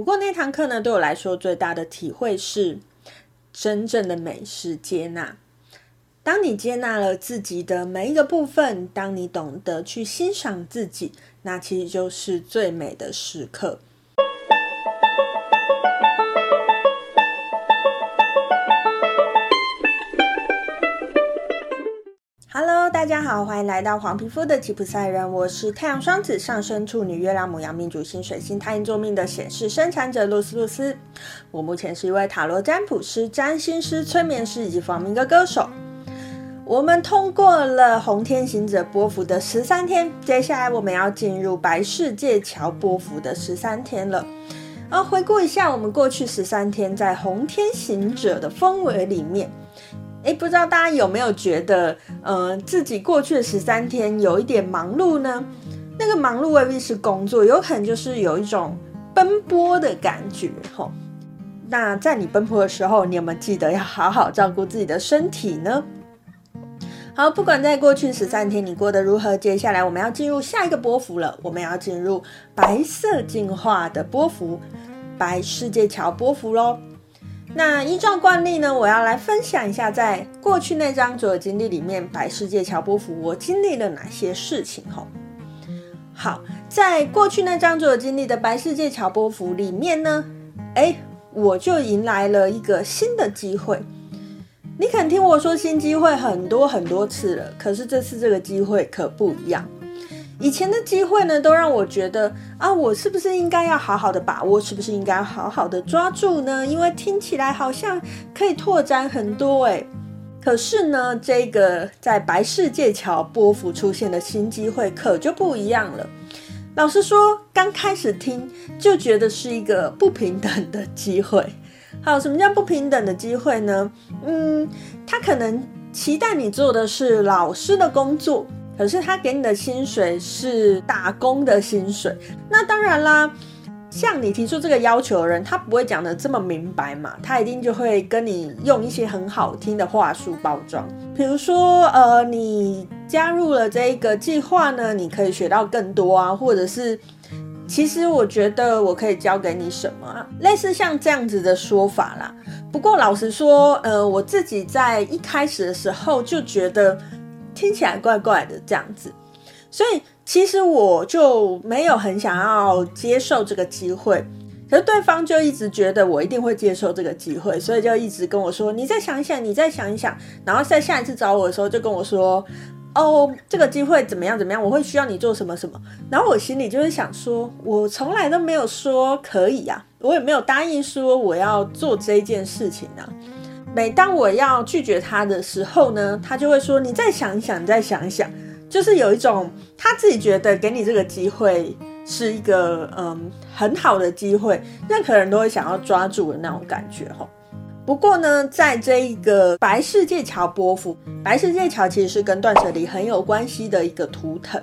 不过那堂课呢，对我来说最大的体会是，真正的美是接纳。当你接纳了自己的每一个部分，当你懂得去欣赏自己，那其实就是最美的时刻。大家好，欢迎来到黄皮肤的吉普赛人，我是太阳双子上升处女月亮母羊命主星水星太阴座命的显示生产者露丝露丝。我目前是一位塔罗占卜师、占星师、催眠师以及访问歌歌手。我们通过了红天行者波符的十三天，接下来我们要进入白世界桥波符的十三天了。啊，回顾一下我们过去十三天在红天行者的氛围里面。诶，不知道大家有没有觉得，呃，自己过去的十三天有一点忙碌呢？那个忙碌未必是工作，有可能就是有一种奔波的感觉，吼。那在你奔波的时候，你有没有记得要好好照顾自己的身体呢？好，不管在过去十三天你过得如何，接下来我们要进入下一个波幅了，我们要进入白色进化的波幅，白世界桥波幅喽。那依照惯例呢，我要来分享一下，在过去那张左耳经历里面，白世界乔波福我经历了哪些事情？吼，好，在过去那张左经历的白世界乔波福里面呢，哎，我就迎来了一个新的机会。你肯听我说新机会很多很多次了，可是这次这个机会可不一样。以前的机会呢，都让我觉得啊，我是不是应该要好好的把握，是不是应该好好的抓住呢？因为听起来好像可以拓展很多诶。可是呢，这个在白世界桥波幅出现的新机会可就不一样了。老实说，刚开始听就觉得是一个不平等的机会。好，什么叫不平等的机会呢？嗯，他可能期待你做的是老师的工作。可是他给你的薪水是打工的薪水，那当然啦。像你提出这个要求的人，他不会讲得这么明白嘛，他一定就会跟你用一些很好听的话术包装。比如说，呃，你加入了这一个计划呢，你可以学到更多啊，或者是，其实我觉得我可以教给你什么啊，类似像这样子的说法啦。不过老实说，呃，我自己在一开始的时候就觉得。听起来怪怪的这样子，所以其实我就没有很想要接受这个机会，可是对方就一直觉得我一定会接受这个机会，所以就一直跟我说：“你再想一想，你再想一想。”然后在下一次找我的时候就跟我说：“哦，这个机会怎么样怎么样，我会需要你做什么什么。”然后我心里就会想说：“我从来都没有说可以啊，我也没有答应说我要做这件事情啊。”每当我要拒绝他的时候呢，他就会说：“你再想一想，你再想一想。”就是有一种他自己觉得给你这个机会是一个嗯很好的机会，任何人都会想要抓住的那种感觉哈。不过呢，在这一个白世界桥波幅，白世界桥其实是跟断舍离很有关系的一个图腾，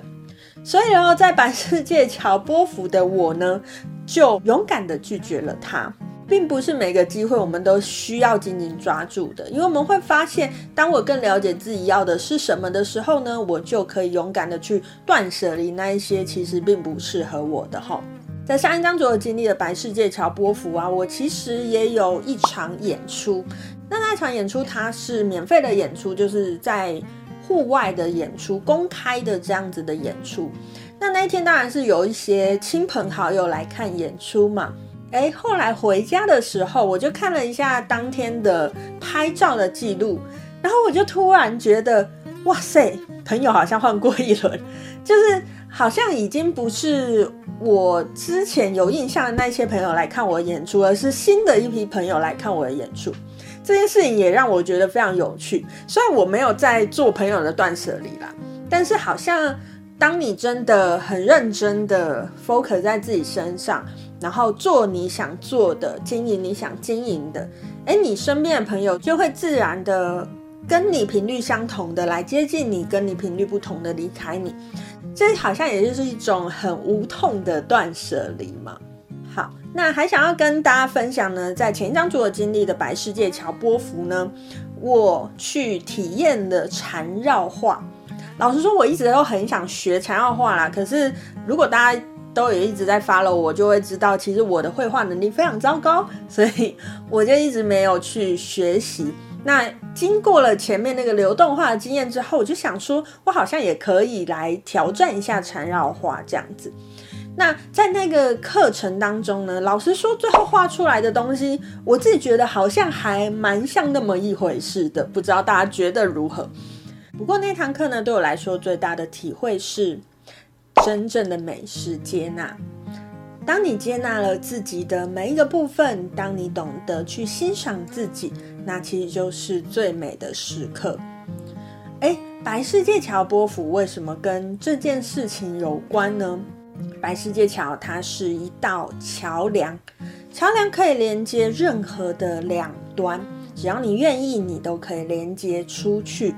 所以然后在白世界桥波幅的我呢，就勇敢的拒绝了他。并不是每个机会我们都需要紧紧抓住的，因为我们会发现，当我更了解自己要的是什么的时候呢，我就可以勇敢的去断舍离那一些其实并不适合我的哈。在上一章左右经历的白世界桥波符啊，我其实也有一场演出，那那场演出它是免费的演出，就是在户外的演出，公开的这样子的演出。那那一天当然是有一些亲朋好友来看演出嘛。哎，后来回家的时候，我就看了一下当天的拍照的记录，然后我就突然觉得，哇塞，朋友好像换过一轮，就是好像已经不是我之前有印象的那些朋友来看我演出，而是新的一批朋友来看我的演出。这件事情也让我觉得非常有趣。虽然我没有在做朋友的断舍离啦，但是好像当你真的很认真的 focus 在自己身上。然后做你想做的，经营你想经营的，诶，你身边的朋友就会自然的跟你频率相同的来接近你，跟你频率不同的离开你，这好像也就是一种很无痛的断舍离嘛。好，那还想要跟大家分享呢，在前一张主我经历的白世界桥波符呢，我去体验了缠绕画。老实说，我一直都很想学缠绕画啦，可是如果大家都有一直在 follow 我，就会知道其实我的绘画能力非常糟糕，所以我就一直没有去学习。那经过了前面那个流动画的经验之后，我就想说，我好像也可以来挑战一下缠绕画这样子。那在那个课程当中呢，老实说，最后画出来的东西，我自己觉得好像还蛮像那么一回事的，不知道大家觉得如何？不过那堂课呢，对我来说最大的体会是，真正的美是接纳。当你接纳了自己的每一个部分，当你懂得去欣赏自己，那其实就是最美的时刻。诶，白世界桥波符为什么跟这件事情有关呢？白世界桥，它是一道桥梁，桥梁可以连接任何的两端，只要你愿意，你都可以连接出去。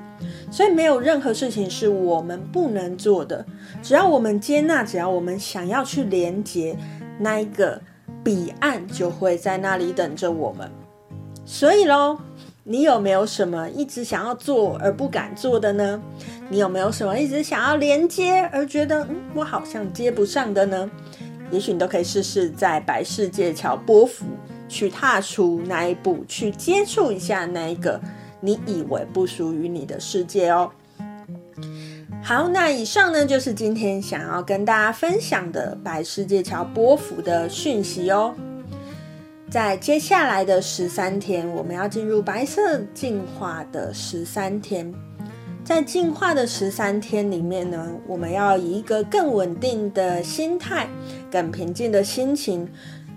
所以没有任何事情是我们不能做的，只要我们接纳，只要我们想要去连接，那一个彼岸就会在那里等着我们。所以喽。你有没有什么一直想要做而不敢做的呢？你有没有什么一直想要连接而觉得嗯，我好像接不上的呢？也许你都可以试试在白世界桥波符去踏出那一步，去接触一下那一个你以为不属于你的世界哦。好，那以上呢就是今天想要跟大家分享的白世界桥波幅的讯息哦。在接下来的十三天，我们要进入白色进化的十三天。在进化的十三天里面呢，我们要以一个更稳定的心态、更平静的心情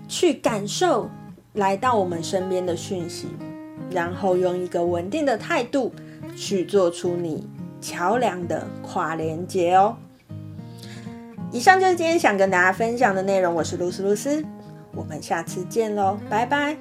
去感受来到我们身边的讯息，然后用一个稳定的态度去做出你桥梁的跨连接哦。以上就是今天想跟大家分享的内容。我是露丝露丝。我们下次见喽，拜拜。